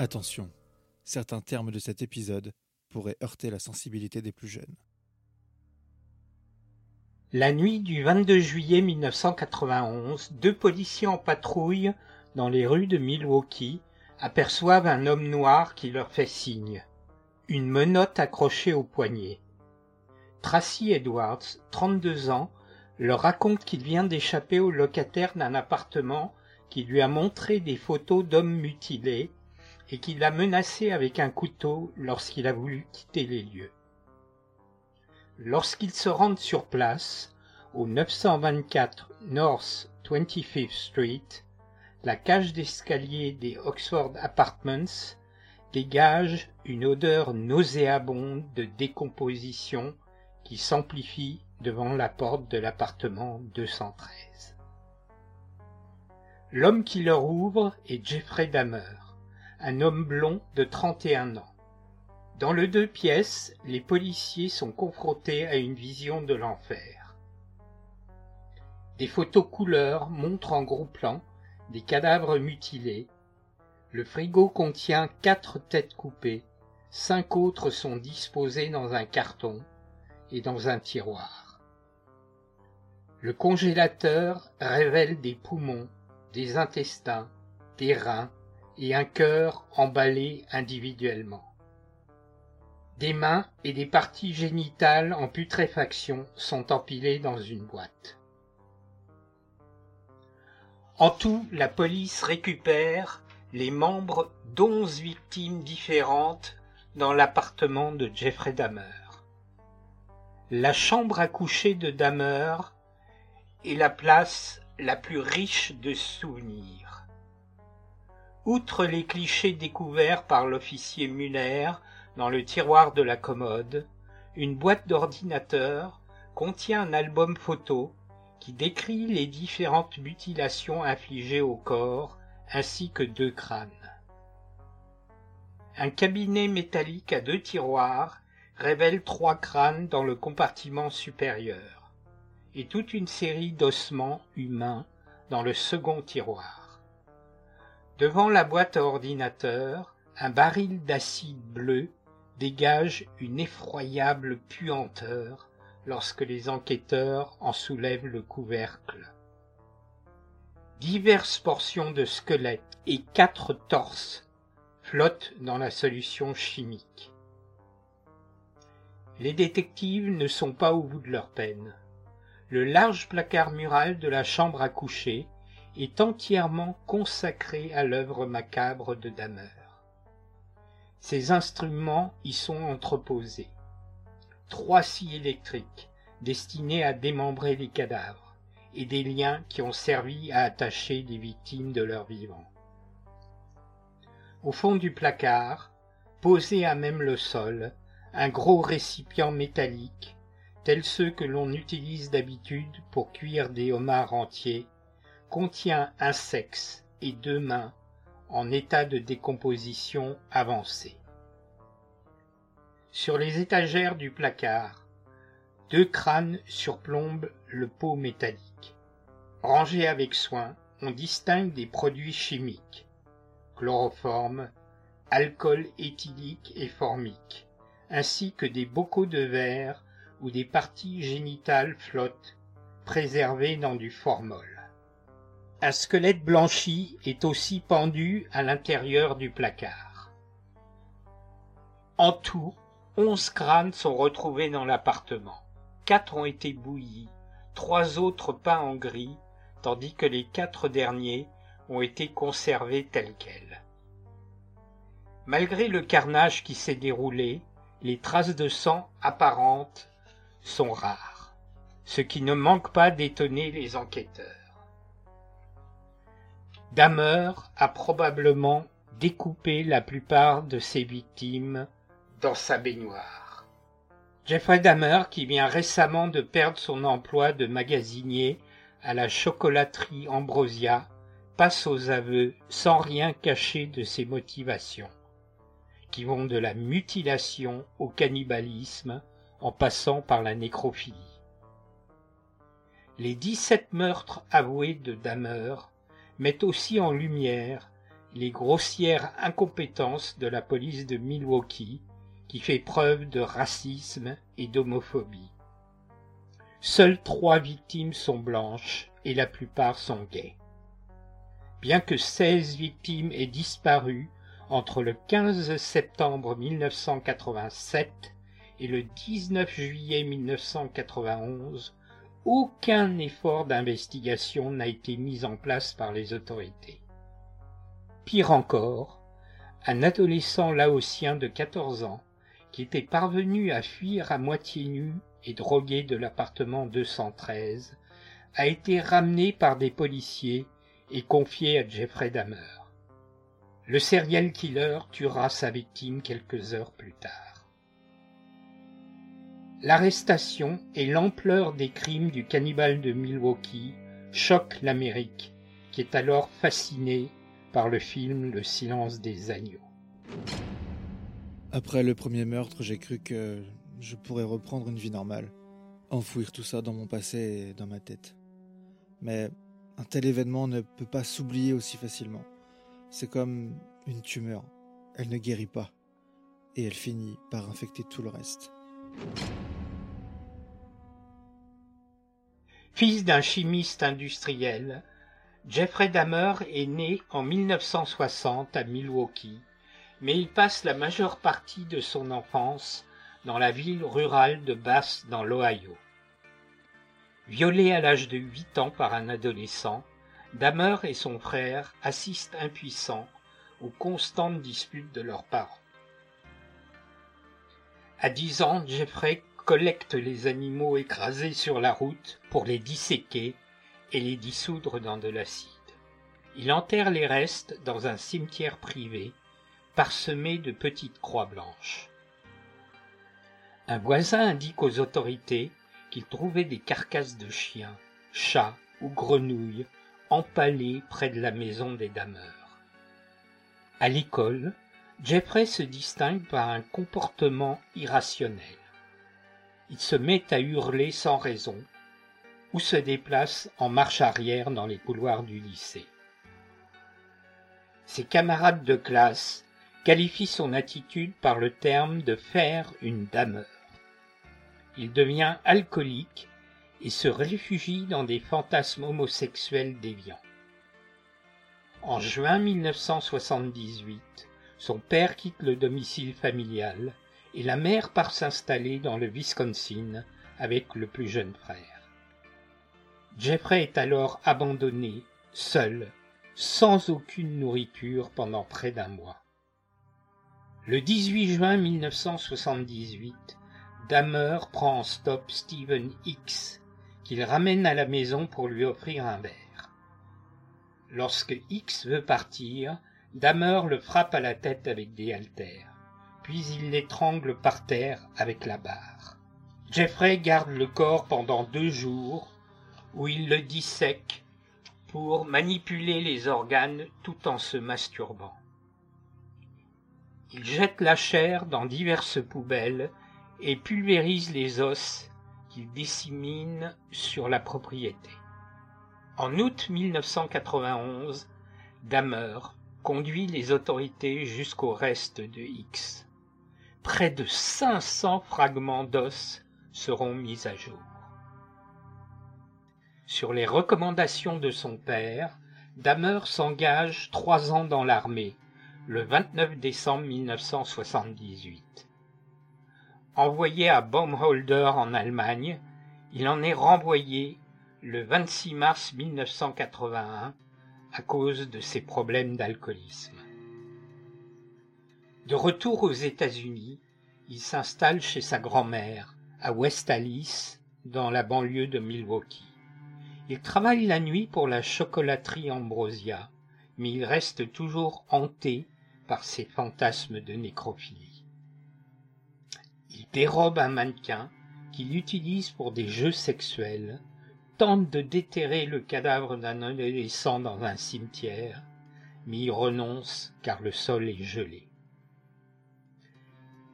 Attention, certains termes de cet épisode pourraient heurter la sensibilité des plus jeunes. La nuit du 22 juillet 1991, deux policiers en patrouille dans les rues de Milwaukee aperçoivent un homme noir qui leur fait signe, une menotte accrochée au poignet. Tracy Edwards, 32 ans, leur raconte qu'il vient d'échapper au locataire d'un appartement qui lui a montré des photos d'hommes mutilés et qu'il l'a menacé avec un couteau lorsqu'il a voulu quitter les lieux. Lorsqu'ils se rendent sur place, au 924 North 25th Street, la cage d'escalier des Oxford Apartments dégage une odeur nauséabonde de décomposition qui s'amplifie devant la porte de l'appartement 213. L'homme qui leur ouvre est Jeffrey Dahmer un homme blond de 31 ans. Dans le deux pièces, les policiers sont confrontés à une vision de l'enfer. Des photos couleurs montrent en gros plan des cadavres mutilés. Le frigo contient quatre têtes coupées, cinq autres sont disposées dans un carton et dans un tiroir. Le congélateur révèle des poumons, des intestins, des reins, et un cœur emballé individuellement. Des mains et des parties génitales en putréfaction sont empilées dans une boîte. En tout, la police récupère les membres d'onze victimes différentes dans l'appartement de Jeffrey Dahmer. La chambre à coucher de Dahmer est la place la plus riche de souvenirs. Outre les clichés découverts par l'officier Muller dans le tiroir de la commode, une boîte d'ordinateur contient un album photo qui décrit les différentes mutilations infligées au corps ainsi que deux crânes. Un cabinet métallique à deux tiroirs révèle trois crânes dans le compartiment supérieur et toute une série d'ossements humains dans le second tiroir. Devant la boîte à ordinateur, un baril d'acide bleu dégage une effroyable puanteur lorsque les enquêteurs en soulèvent le couvercle. Diverses portions de squelettes et quatre torses flottent dans la solution chimique. Les détectives ne sont pas au bout de leur peine. Le large placard mural de la chambre à coucher est entièrement consacré à l'œuvre macabre de Damer. Ces instruments y sont entreposés. Trois scies électriques destinés à démembrer les cadavres et des liens qui ont servi à attacher les victimes de leur vivant. Au fond du placard, posé à même le sol, un gros récipient métallique, tel ceux que l'on utilise d'habitude pour cuire des homards entiers contient un sexe et deux mains en état de décomposition avancée. Sur les étagères du placard, deux crânes surplombent le pot métallique. Rangés avec soin, on distingue des produits chimiques, chloroforme, alcool éthylique et formique, ainsi que des bocaux de verre où des parties génitales flottent, préservées dans du formol. Un squelette blanchi est aussi pendu à l'intérieur du placard. En tout, onze crânes sont retrouvés dans l'appartement. Quatre ont été bouillis, trois autres peints en gris, tandis que les quatre derniers ont été conservés tels quels. Malgré le carnage qui s'est déroulé, les traces de sang apparentes sont rares, ce qui ne manque pas d'étonner les enquêteurs. Dahmer a probablement découpé la plupart de ses victimes dans sa baignoire. Jeffrey Dahmer, qui vient récemment de perdre son emploi de magasinier à la chocolaterie Ambrosia, passe aux aveux sans rien cacher de ses motivations, qui vont de la mutilation au cannibalisme en passant par la nécrophilie. Les 17 meurtres avoués de Dahmer mettent aussi en lumière les grossières incompétences de la police de Milwaukee qui fait preuve de racisme et d'homophobie. Seules trois victimes sont blanches et la plupart sont gays. Bien que 16 victimes aient disparu entre le 15 septembre 1987 et le 19 juillet 1991, aucun effort d'investigation n'a été mis en place par les autorités. Pire encore, un adolescent laotien de 14 ans, qui était parvenu à fuir à moitié nu et drogué de l'appartement 213, a été ramené par des policiers et confié à Jeffrey Dahmer. Le serial killer tuera sa victime quelques heures plus tard. L'arrestation et l'ampleur des crimes du cannibale de Milwaukee choquent l'Amérique, qui est alors fascinée par le film Le silence des agneaux. Après le premier meurtre, j'ai cru que je pourrais reprendre une vie normale, enfouir tout ça dans mon passé et dans ma tête. Mais un tel événement ne peut pas s'oublier aussi facilement. C'est comme une tumeur, elle ne guérit pas, et elle finit par infecter tout le reste. Fils d'un chimiste industriel, Jeffrey Dahmer est né en 1960 à Milwaukee, mais il passe la majeure partie de son enfance dans la ville rurale de Bass dans l'Ohio. Violé à l'âge de 8 ans par un adolescent, Dahmer et son frère assistent impuissants aux constantes disputes de leurs parents. À 10 ans, Jeffrey collecte les animaux écrasés sur la route pour les disséquer et les dissoudre dans de l'acide. Il enterre les restes dans un cimetière privé parsemé de petites croix blanches. Un voisin indique aux autorités qu'il trouvait des carcasses de chiens, chats ou grenouilles empalées près de la maison des dameurs. À l'école, Jeffrey se distingue par un comportement irrationnel. Il se met à hurler sans raison ou se déplace en marche arrière dans les couloirs du lycée. Ses camarades de classe qualifient son attitude par le terme de faire une dameur. Il devient alcoolique et se réfugie dans des fantasmes homosexuels déviants. En juin 1978, son père quitte le domicile familial et la mère part s'installer dans le Wisconsin avec le plus jeune frère. Jeffrey est alors abandonné, seul, sans aucune nourriture pendant près d'un mois. Le 18 juin 1978, Dahmer prend en stop Stephen X, qu'il ramène à la maison pour lui offrir un verre. Lorsque X veut partir, Dahmer le frappe à la tête avec des haltères, puis il l'étrangle par terre avec la barre. Jeffrey garde le corps pendant deux jours, où il le dissèque pour manipuler les organes tout en se masturbant. Il jette la chair dans diverses poubelles et pulvérise les os qu'il dissémine sur la propriété. En août 1991, Dahmer conduit les autorités jusqu'au reste de X. Près de 500 fragments d'os seront mis à jour. Sur les recommandations de son père, Dahmer s'engage trois ans dans l'armée, le 29 décembre 1978. Envoyé à Baumholder en Allemagne, il en est renvoyé le 26 mars 1981 à cause de ses problèmes d'alcoolisme. De retour aux États-Unis, il s'installe chez sa grand-mère, à West Alice, dans la banlieue de Milwaukee. Il travaille la nuit pour la chocolaterie Ambrosia mais il reste toujours hanté par ses fantasmes de nécrophilie. Il dérobe un mannequin qu'il utilise pour des jeux sexuels, tente de déterrer le cadavre d'un adolescent dans un cimetière, mais y renonce car le sol est gelé.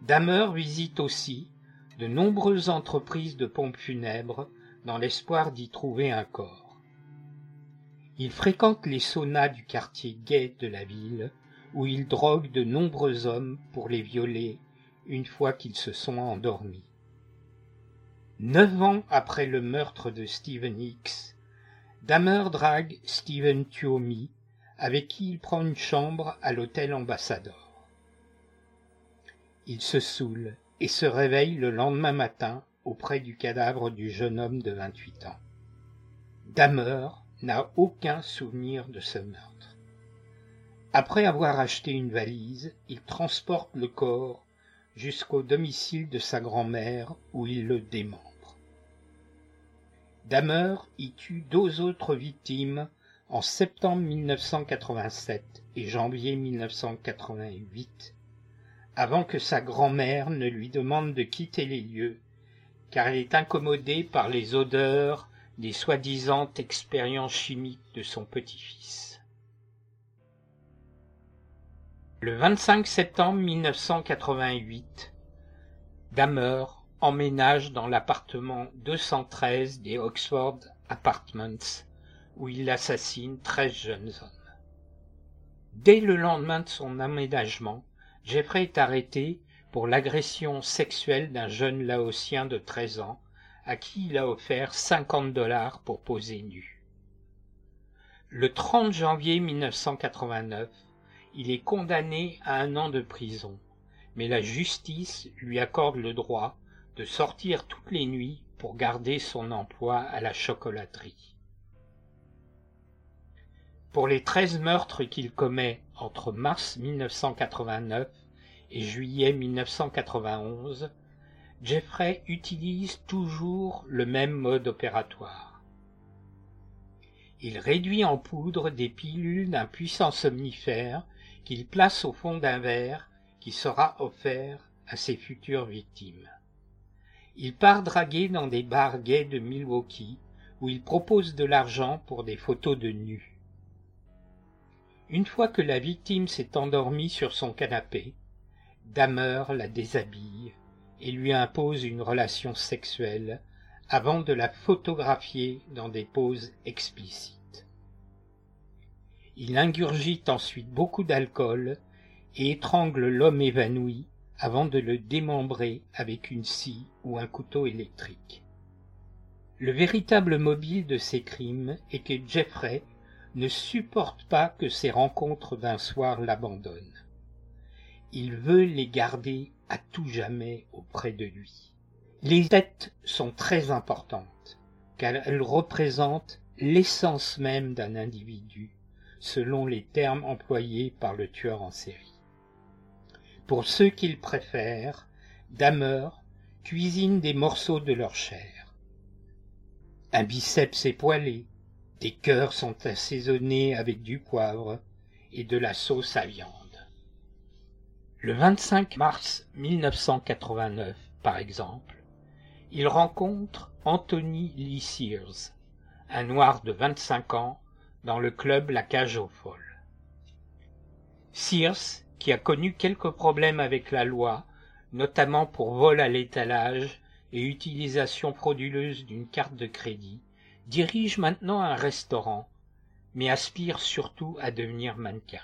Damer visite aussi de nombreuses entreprises de pompes funèbres dans l'espoir d'y trouver un corps. Il fréquente les saunas du quartier gay de la ville, où il drogue de nombreux hommes pour les violer une fois qu'ils se sont endormis. Neuf ans après le meurtre de Stephen Hicks, Damer drague Stephen Tuomi, avec qui il prend une chambre à l'hôtel Ambassador. Il se saoule et se réveille le lendemain matin auprès du cadavre du jeune homme de 28 ans. Damer n'a aucun souvenir de ce meurtre. Après avoir acheté une valise, il transporte le corps jusqu'au domicile de sa grand-mère où il le démembre. Damer y tue deux autres victimes en septembre 1987 et janvier 1988 avant que sa grand-mère ne lui demande de quitter les lieux, car elle est incommodée par les odeurs des soi-disant expériences chimiques de son petit-fils. Le 25 septembre 1988, Damer emménage dans l'appartement 213 des Oxford Apartments, où il assassine 13 jeunes hommes. Dès le lendemain de son aménagement, Jeffrey est arrêté pour l'agression sexuelle d'un jeune laotien de 13 ans à qui il a offert 50 dollars pour poser nu. Le 30 janvier 1989, il est condamné à un an de prison, mais la justice lui accorde le droit de sortir toutes les nuits pour garder son emploi à la chocolaterie. Pour les treize meurtres qu'il commet entre mars 1989 et juillet 1991, Jeffrey utilise toujours le même mode opératoire. Il réduit en poudre des pilules d'un puissant somnifère qu'il place au fond d'un verre qui sera offert à ses futures victimes. Il part draguer dans des bars gays de Milwaukee où il propose de l'argent pour des photos de nus. Une fois que la victime s'est endormie sur son canapé, Damer la déshabille et lui impose une relation sexuelle avant de la photographier dans des poses explicites. Il ingurgite ensuite beaucoup d'alcool et étrangle l'homme évanoui avant de le démembrer avec une scie ou un couteau électrique. Le véritable mobile de ces crimes est que Jeffrey ne supporte pas que ses rencontres d'un soir l'abandonnent. Il veut les garder à tout jamais auprès de lui. Les têtes sont très importantes, car elles représentent l'essence même d'un individu, selon les termes employés par le tueur en série. Pour ceux qu'il préfère, Damer cuisine des morceaux de leur chair. Un biceps époilé, des cœurs sont assaisonnés avec du poivre et de la sauce à viande. Le 25 mars 1989, par exemple, il rencontre Anthony Lee Sears, un noir de 25 ans, dans le club La Cage aux Folles. Sears, qui a connu quelques problèmes avec la loi, notamment pour vol à l'étalage et utilisation frauduleuse d'une carte de crédit, dirige maintenant un restaurant, mais aspire surtout à devenir mannequin.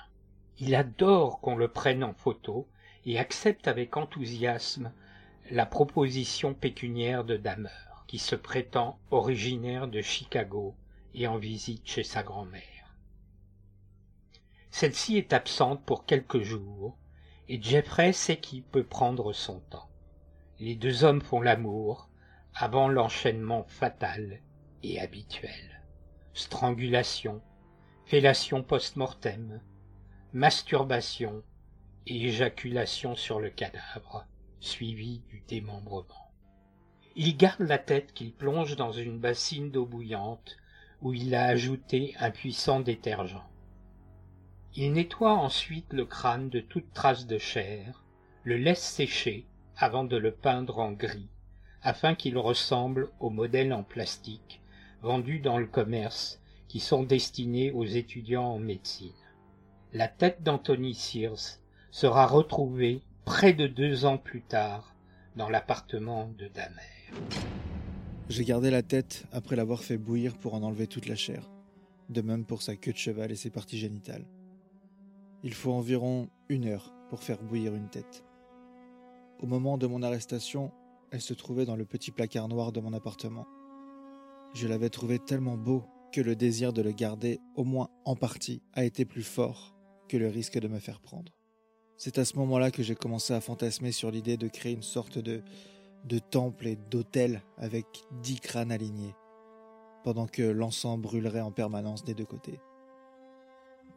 Il adore qu'on le prenne en photo et accepte avec enthousiasme la proposition pécuniaire de Damer, qui se prétend originaire de Chicago et en visite chez sa grand-mère. Celle-ci est absente pour quelques jours, et Jeffrey sait qu'il peut prendre son temps. Les deux hommes font l'amour avant l'enchaînement fatal et habituel. Strangulation, fellation post-mortem, masturbation et éjaculation sur le cadavre, suivi du démembrement. Il garde la tête qu'il plonge dans une bassine d'eau bouillante où il a ajouté un puissant détergent. Il nettoie ensuite le crâne de toute trace de chair, le laisse sécher avant de le peindre en gris, afin qu'il ressemble aux modèles en plastique vendus dans le commerce qui sont destinés aux étudiants en médecine. La tête d'Anthony Sears sera retrouvée près de deux ans plus tard dans l'appartement de Damer. J'ai gardé la tête après l'avoir fait bouillir pour en enlever toute la chair, de même pour sa queue de cheval et ses parties génitales. Il faut environ une heure pour faire bouillir une tête. Au moment de mon arrestation, elle se trouvait dans le petit placard noir de mon appartement. Je l'avais trouvé tellement beau que le désir de le garder, au moins en partie, a été plus fort que le risque de me faire prendre. C'est à ce moment-là que j'ai commencé à fantasmer sur l'idée de créer une sorte de, de temple et d'hôtel avec dix crânes alignés, pendant que l'encens brûlerait en permanence des deux côtés.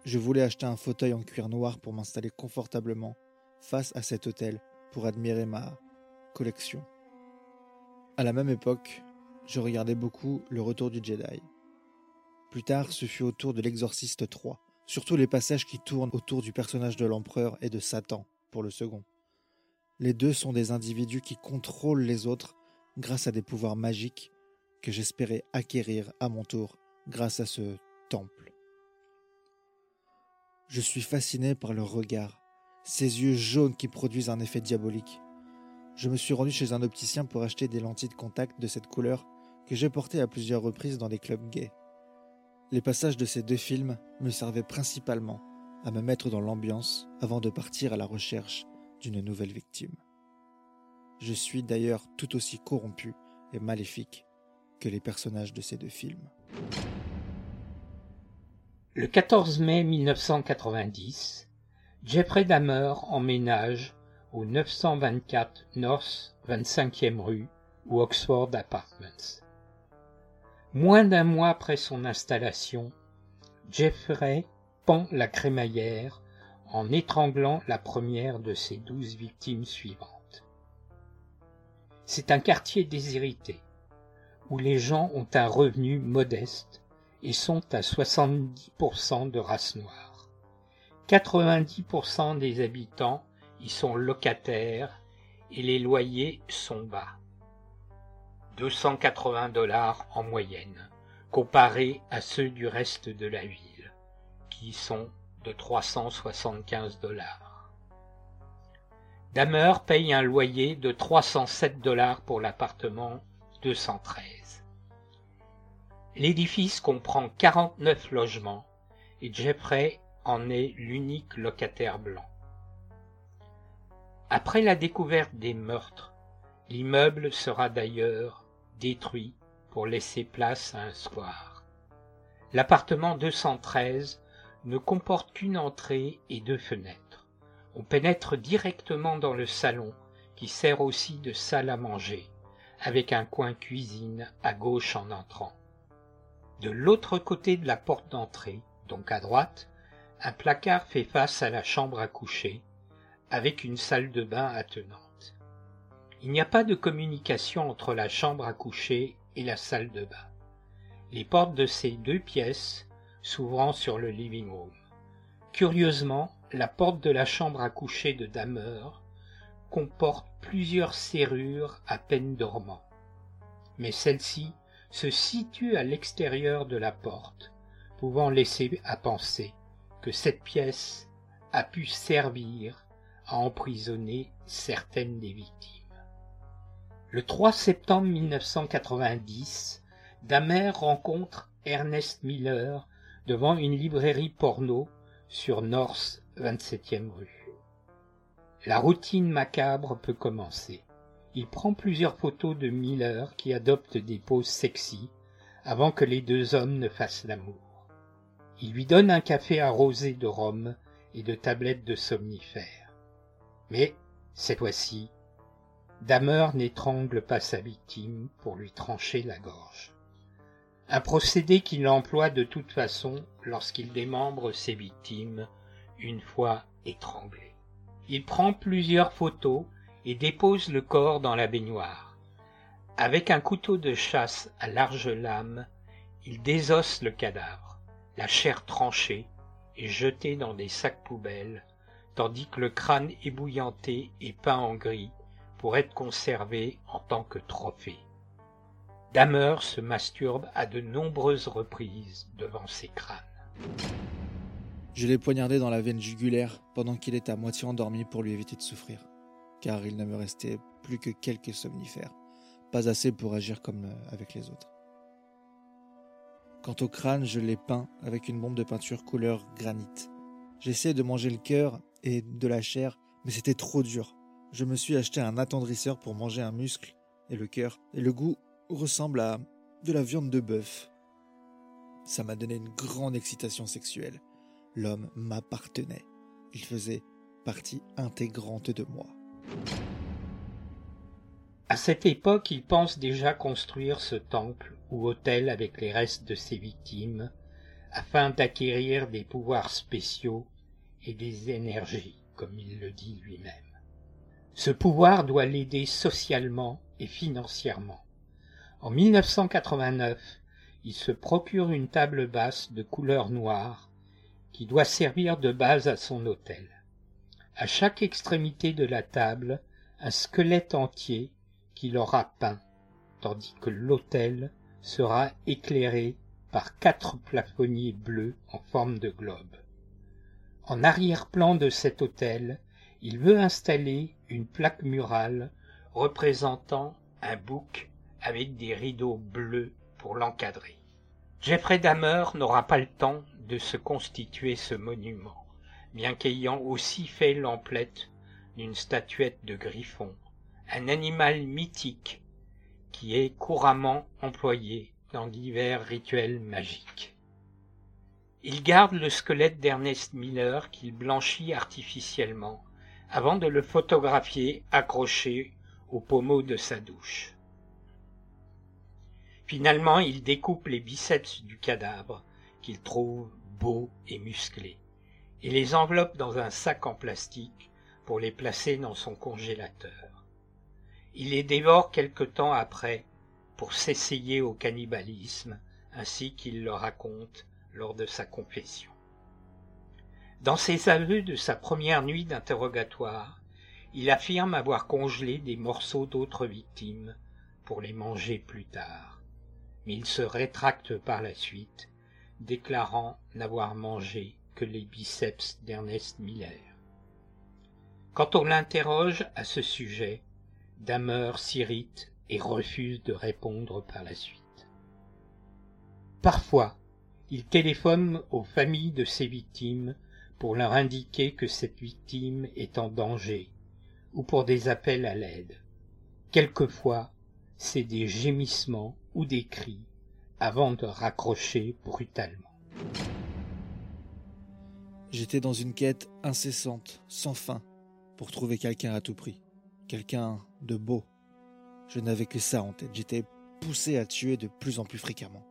Je voulais acheter un fauteuil en cuir noir pour m'installer confortablement face à cet hôtel pour admirer ma collection. À la même époque, je regardais beaucoup Le Retour du Jedi. Plus tard, ce fut au tour de l'Exorciste 3, surtout les passages qui tournent autour du personnage de l'empereur et de Satan pour le second. Les deux sont des individus qui contrôlent les autres grâce à des pouvoirs magiques que j'espérais acquérir à mon tour grâce à ce temple. Je suis fasciné par leur regard, ces yeux jaunes qui produisent un effet diabolique. Je me suis rendu chez un opticien pour acheter des lentilles de contact de cette couleur que j'ai portées à plusieurs reprises dans des clubs gays. Les passages de ces deux films me servaient principalement à me mettre dans l'ambiance avant de partir à la recherche nouvelle victime. Je suis d'ailleurs tout aussi corrompu et maléfique que les personnages de ces deux films. Le 14 mai 1990, Jeffrey Dahmer emménage au 924 North 25e rue ou Oxford Apartments. Moins d'un mois après son installation, Jeffrey pend la crémaillère en étranglant la première de ses douze victimes suivantes. C'est un quartier déshérité, où les gens ont un revenu modeste et sont à 70% de race noire. 90% des habitants y sont locataires et les loyers sont bas. 280 dollars en moyenne, comparés à ceux du reste de la ville, qui sont de 375 dollars. Damer paye un loyer de 307 dollars pour l'appartement 213. L'édifice comprend 49 logements et Jeffrey en est l'unique locataire blanc. Après la découverte des meurtres, l'immeuble sera d'ailleurs détruit pour laisser place à un square. L'appartement 213 ne comporte qu'une entrée et deux fenêtres. On pénètre directement dans le salon qui sert aussi de salle à manger, avec un coin cuisine à gauche en entrant. De l'autre côté de la porte d'entrée, donc à droite, un placard fait face à la chambre à coucher, avec une salle de bain attenante. Il n'y a pas de communication entre la chambre à coucher et la salle de bain. Les portes de ces deux pièces s'ouvrant sur le living room. Curieusement, la porte de la chambre à coucher de Damer comporte plusieurs serrures à peine dormant. Mais celle-ci se situe à l'extérieur de la porte, pouvant laisser à penser que cette pièce a pu servir à emprisonner certaines des victimes. Le 3 septembre 1990, Damer rencontre Ernest Miller devant une librairie porno sur North 27e rue. La routine macabre peut commencer. Il prend plusieurs photos de Miller qui adopte des poses sexy avant que les deux hommes ne fassent l'amour. Il lui donne un café arrosé de rhum et de tablettes de somnifères. Mais, cette fois-ci, Damer n'étrangle pas sa victime pour lui trancher la gorge. Un procédé qu'il emploie de toute façon lorsqu'il démembre ses victimes une fois étranglées. Il prend plusieurs photos et dépose le corps dans la baignoire. Avec un couteau de chasse à large lame, il désosse le cadavre, la chair tranchée, et jeté dans des sacs poubelles, tandis que le crâne ébouillanté est peint en gris pour être conservé en tant que trophée. Damer se masturbe à de nombreuses reprises devant ces crânes. Je l'ai poignardé dans la veine jugulaire pendant qu'il était à moitié endormi pour lui éviter de souffrir, car il ne me restait plus que quelques somnifères, pas assez pour agir comme euh, avec les autres. Quant au crâne, je l'ai peint avec une bombe de peinture couleur granit. J'essayais de manger le cœur et de la chair, mais c'était trop dur. Je me suis acheté un attendrisseur pour manger un muscle et le cœur, et le goût ressemble à de la viande de bœuf. Ça m'a donné une grande excitation sexuelle. L'homme m'appartenait. Il faisait partie intégrante de moi. À cette époque, il pense déjà construire ce temple ou hôtel avec les restes de ses victimes, afin d'acquérir des pouvoirs spéciaux et des énergies, comme il le dit lui-même. Ce pouvoir doit l'aider socialement et financièrement. En 1989, il se procure une table basse de couleur noire qui doit servir de base à son hôtel. À chaque extrémité de la table, un squelette entier qu'il aura peint, tandis que l'autel sera éclairé par quatre plafonniers bleus en forme de globe. En arrière-plan de cet autel, il veut installer une plaque murale représentant un bouc avec des rideaux bleus pour l'encadrer. Jeffrey Dahmer n'aura pas le temps de se constituer ce monument, bien qu'ayant aussi fait l'emplette d'une statuette de griffon, un animal mythique qui est couramment employé dans divers rituels magiques. Il garde le squelette d'Ernest Miller qu'il blanchit artificiellement avant de le photographier accroché au pommeau de sa douche. Finalement, il découpe les biceps du cadavre qu'il trouve beaux et musclés et les enveloppe dans un sac en plastique pour les placer dans son congélateur. Il les dévore quelque temps après pour s'essayer au cannibalisme ainsi qu'il le raconte lors de sa confession. Dans ses aveux de sa première nuit d'interrogatoire, il affirme avoir congelé des morceaux d'autres victimes pour les manger plus tard mais il se rétracte par la suite, déclarant n'avoir mangé que les biceps d'Ernest Miller. Quand on l'interroge à ce sujet, Damer s'irrite et refuse de répondre par la suite. Parfois, il téléphone aux familles de ses victimes pour leur indiquer que cette victime est en danger ou pour des appels à l'aide. Quelquefois, c'est des gémissements ou des cris avant de raccrocher brutalement. J'étais dans une quête incessante, sans fin, pour trouver quelqu'un à tout prix, quelqu'un de beau. Je n'avais que ça en tête, j'étais poussé à tuer de plus en plus fréquemment.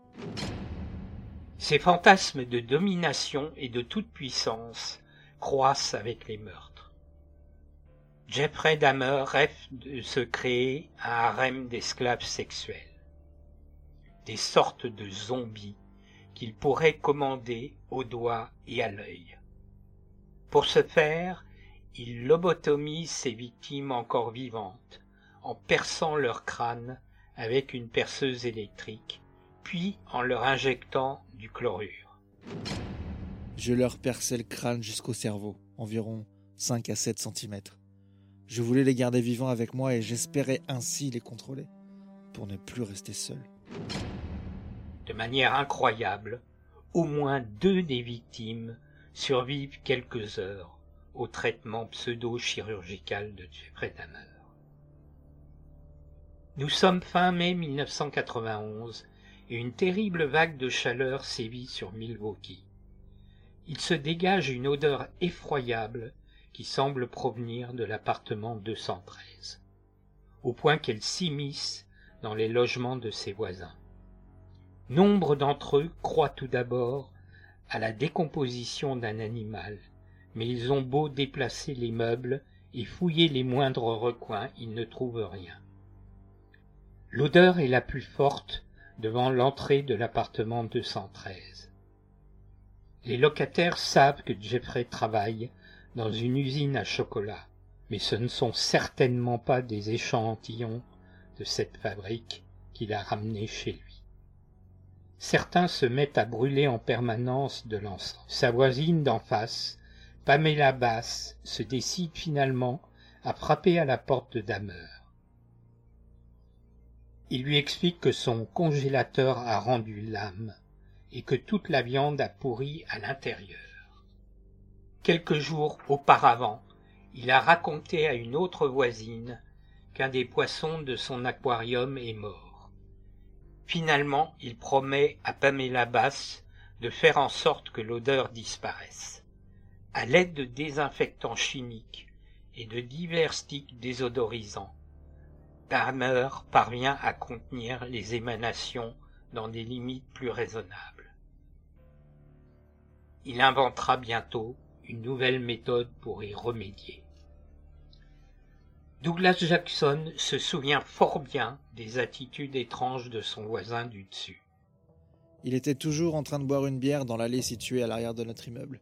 Ces fantasmes de domination et de toute puissance croissent avec les meurtres. Jeffrey Dahmer rêve de se créer un harem d'esclaves sexuels des sortes de zombies qu'il pourrait commander au doigt et à l'œil. Pour ce faire, il lobotomise ses victimes encore vivantes en perçant leur crâne avec une perceuse électrique, puis en leur injectant du chlorure. Je leur perçais le crâne jusqu'au cerveau, environ 5 à 7 cm. Je voulais les garder vivants avec moi et j'espérais ainsi les contrôler, pour ne plus rester seul. De manière incroyable, au moins deux des victimes survivent quelques heures au traitement pseudo-chirurgical de Jeffrey. Nous sommes fin mai 1991 et une terrible vague de chaleur sévit sur Milwaukee. Il se dégage une odeur effroyable qui semble provenir de l'appartement 213, au point qu'elle s'immisce les logements de ses voisins. Nombre d'entre eux croient tout d'abord à la décomposition d'un animal, mais ils ont beau déplacer les meubles et fouiller les moindres recoins, ils ne trouvent rien. L'odeur est la plus forte devant l'entrée de l'appartement 213. Les locataires savent que Jeffrey travaille dans une usine à chocolat, mais ce ne sont certainement pas des échantillons de cette fabrique qu'il a ramenés chez lui. Certains se mettent à brûler en permanence de l'encens. Sa voisine d'en face, Pamela Bass, se décide finalement à frapper à la porte de Damer. Il lui explique que son congélateur a rendu l'âme et que toute la viande a pourri à l'intérieur. Quelques jours auparavant, il a raconté à une autre voisine qu'un des poissons de son aquarium est mort. Finalement, il promet à Pamela Bass de faire en sorte que l'odeur disparaisse. À l'aide de désinfectants chimiques et de divers sticks désodorisants, Dahmer parvient à contenir les émanations dans des limites plus raisonnables. Il inventera bientôt une nouvelle méthode pour y remédier. Douglas Jackson se souvient fort bien des attitudes étranges de son voisin du dessus. Il était toujours en train de boire une bière dans l'allée située à l'arrière de notre immeuble.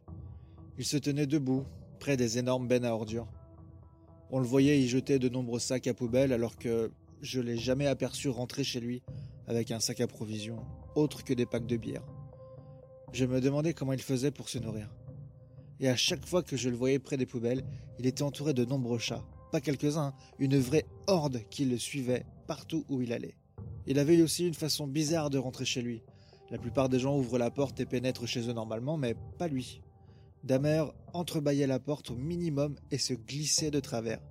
Il se tenait debout, près des énormes bennes à ordures. On le voyait y jeter de nombreux sacs à poubelle alors que je l'ai jamais aperçu rentrer chez lui avec un sac à provisions, autre que des packs de bière. Je me demandais comment il faisait pour se nourrir. Et à chaque fois que je le voyais près des poubelles, il était entouré de nombreux chats, pas quelques-uns, une vraie horde qui le suivait partout où il allait. Il avait aussi une façon bizarre de rentrer chez lui. La plupart des gens ouvrent la porte et pénètrent chez eux normalement, mais pas lui. Damer entrebâillait la porte au minimum et se glissait de travers,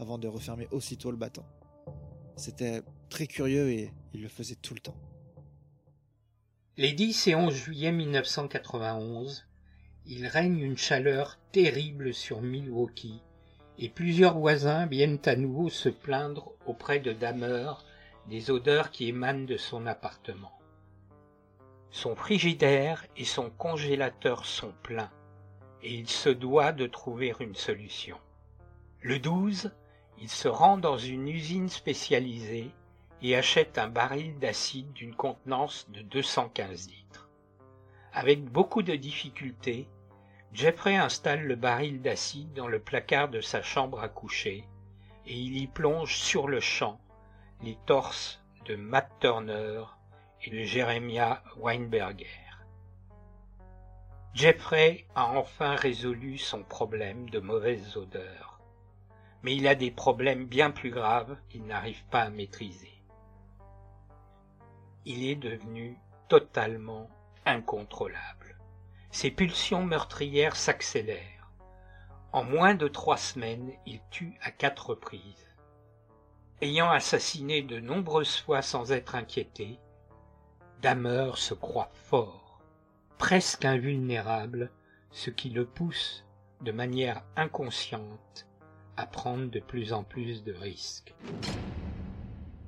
avant de refermer aussitôt le battant. C'était très curieux et il le faisait tout le temps. Les 10 et 11 juillet 1991, il règne une chaleur terrible sur Milwaukee et plusieurs voisins viennent à nouveau se plaindre auprès de Damer des odeurs qui émanent de son appartement. Son frigidaire et son congélateur sont pleins et il se doit de trouver une solution. Le 12, il se rend dans une usine spécialisée et achète un baril d'acide d'une contenance de 215 litres. Avec beaucoup de difficultés, Jeffrey installe le baril d'acide dans le placard de sa chambre à coucher et il y plonge sur le champ les torses de Matt Turner et de Jeremiah Weinberger. Jeffrey a enfin résolu son problème de mauvaise odeur, mais il a des problèmes bien plus graves qu'il n'arrive pas à maîtriser. Il est devenu totalement incontrôlable. Ses pulsions meurtrières s'accélèrent. En moins de trois semaines, il tue à quatre reprises. Ayant assassiné de nombreuses fois sans être inquiété, Damer se croit fort presque invulnérable, ce qui le pousse, de manière inconsciente, à prendre de plus en plus de risques.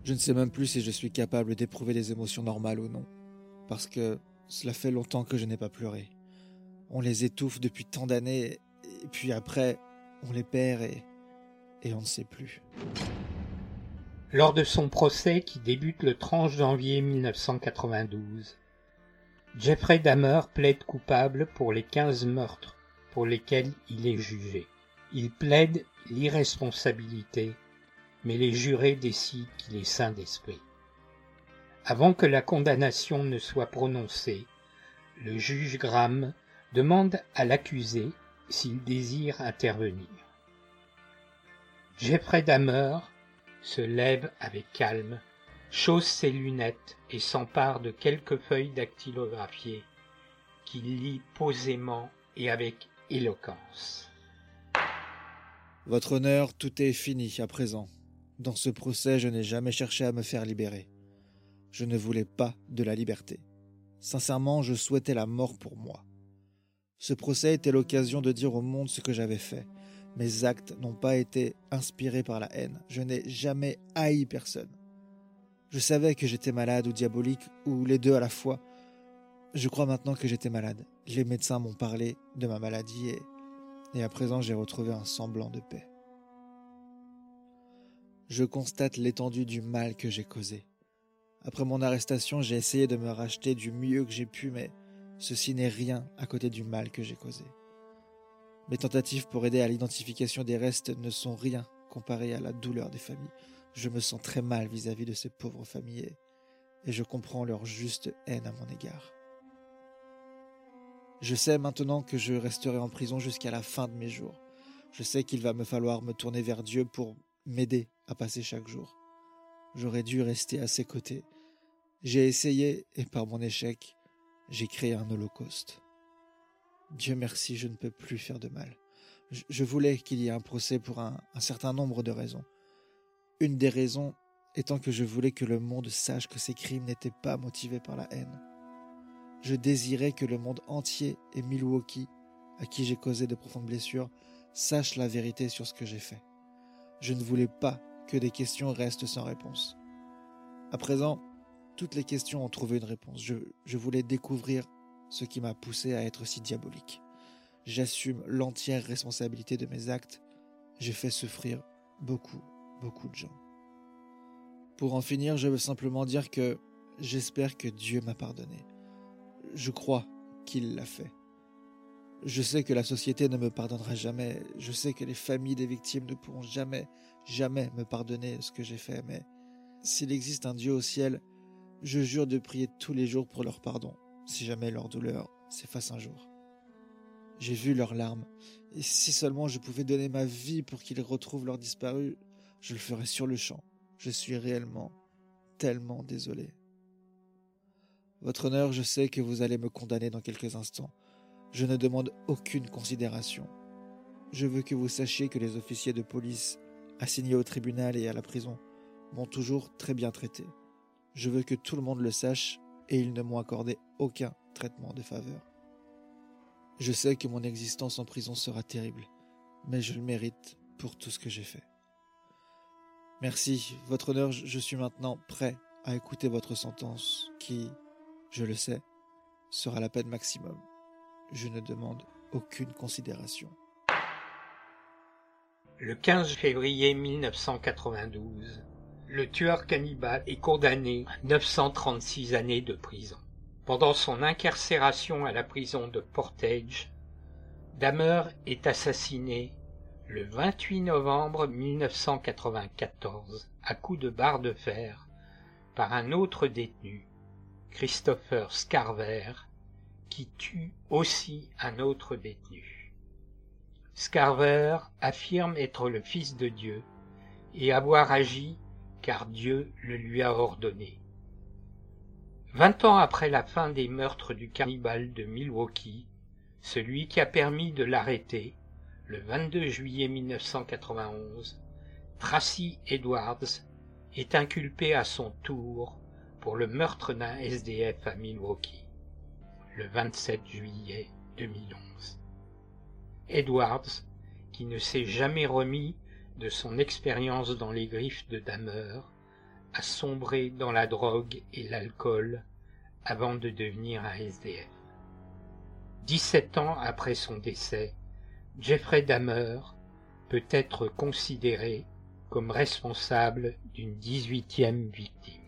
Je ne sais même plus si je suis capable d'éprouver des émotions normales ou non, parce que cela fait longtemps que je n'ai pas pleuré. On les étouffe depuis tant d'années, et puis après, on les perd et, on ne sait plus. Lors de son procès qui débute le 30 janvier 1992, Jeffrey Dahmer plaide coupable pour les quinze meurtres pour lesquels il est jugé. Il plaide l'irresponsabilité, mais les jurés décident qu'il est saint d'esprit. Avant que la condamnation ne soit prononcée, le juge Graham demande à l'accusé s'il désire intervenir. Jeffrey Dahmer se lève avec calme chausse ses lunettes et s'empare de quelques feuilles dactylographiées qu'il lit posément et avec éloquence. Votre honneur, tout est fini à présent. Dans ce procès, je n'ai jamais cherché à me faire libérer. Je ne voulais pas de la liberté. Sincèrement, je souhaitais la mort pour moi. Ce procès était l'occasion de dire au monde ce que j'avais fait. Mes actes n'ont pas été inspirés par la haine. Je n'ai jamais haï personne. Je savais que j'étais malade ou diabolique, ou les deux à la fois. Je crois maintenant que j'étais malade. Les médecins m'ont parlé de ma maladie et, et à présent j'ai retrouvé un semblant de paix. Je constate l'étendue du mal que j'ai causé. Après mon arrestation, j'ai essayé de me racheter du mieux que j'ai pu, mais ceci n'est rien à côté du mal que j'ai causé. Mes tentatives pour aider à l'identification des restes ne sont rien comparé à la douleur des familles. Je me sens très mal vis-à-vis de ces pauvres familles et je comprends leur juste haine à mon égard. Je sais maintenant que je resterai en prison jusqu'à la fin de mes jours. Je sais qu'il va me falloir me tourner vers Dieu pour m'aider à passer chaque jour. J'aurais dû rester à ses côtés. J'ai essayé et par mon échec, j'ai créé un holocauste. Dieu merci, je ne peux plus faire de mal. Je voulais qu'il y ait un procès pour un, certain nombre de raisons. Une des raisons étant que je voulais que le monde sache que ces crimes n'étaient pas motivés par la haine. Je désirais que le monde entier et Milwaukee, à qui j'ai causé de profondes blessures, sachent la vérité sur ce que j'ai fait. Je ne voulais pas que des questions restent sans réponse. À présent, toutes les questions ont trouvé une réponse. Je, voulais découvrir ce qui m'a poussé à être si diabolique. J'assume l'entière responsabilité de mes actes. J'ai fait souffrir beaucoup, beaucoup de gens. Pour en finir, je veux simplement dire que j'espère que Dieu m'a pardonné je crois qu'il l'a fait. Je sais que la société ne me pardonnera jamais, je sais que les familles des victimes ne pourront jamais, jamais me pardonner ce que j'ai fait, mais s'il existe un Dieu au ciel, je jure de prier tous les jours pour leur pardon, si jamais leur douleur s'efface un jour. J'ai vu leurs larmes, et si seulement je pouvais donner ma vie pour qu'ils retrouvent leurs disparus, je le ferais sur le champ. Je suis réellement tellement désolé. Votre honneur, je sais que vous allez me condamner dans quelques instants. Je ne demande aucune considération. Je veux que vous sachiez que les officiers de police assignés au tribunal et à la prison m'ont toujours très bien traité. Je veux que tout le monde le sache et ils ne m'ont accordé aucun traitement de faveur. Je sais que mon existence en prison sera terrible, mais je le mérite pour tout ce que j'ai fait. Merci, votre honneur, je suis maintenant prêt à écouter votre sentence qui, je le sais, sera la peine maximum. Je ne demande aucune considération. Le 15 février 1992, le tueur cannibale est condamné à 936 années de prison. Pendant son incarcération à la prison de Portage, Dahmer est assassiné le 28 novembre 1994 à coups de barre de fer par un autre détenu Christopher Scarver, qui tue aussi un autre détenu. Scarver affirme être le Fils de Dieu et avoir agi car Dieu le lui a ordonné. Vingt ans après la fin des meurtres du cannibale de Milwaukee, celui qui a permis de l'arrêter, le 22 juillet 1991, Tracy Edwards, est inculpé à son tour pour le meurtre d'un SDF à Milwaukee, le 27 juillet 2011. Edwards, qui ne s'est jamais remis de son expérience dans les griffes de Dahmer, a sombré dans la drogue et l'alcool avant de devenir un SDF. 17 ans après son décès, Jeffrey Dahmer peut être considéré comme responsable d'une 18e victime.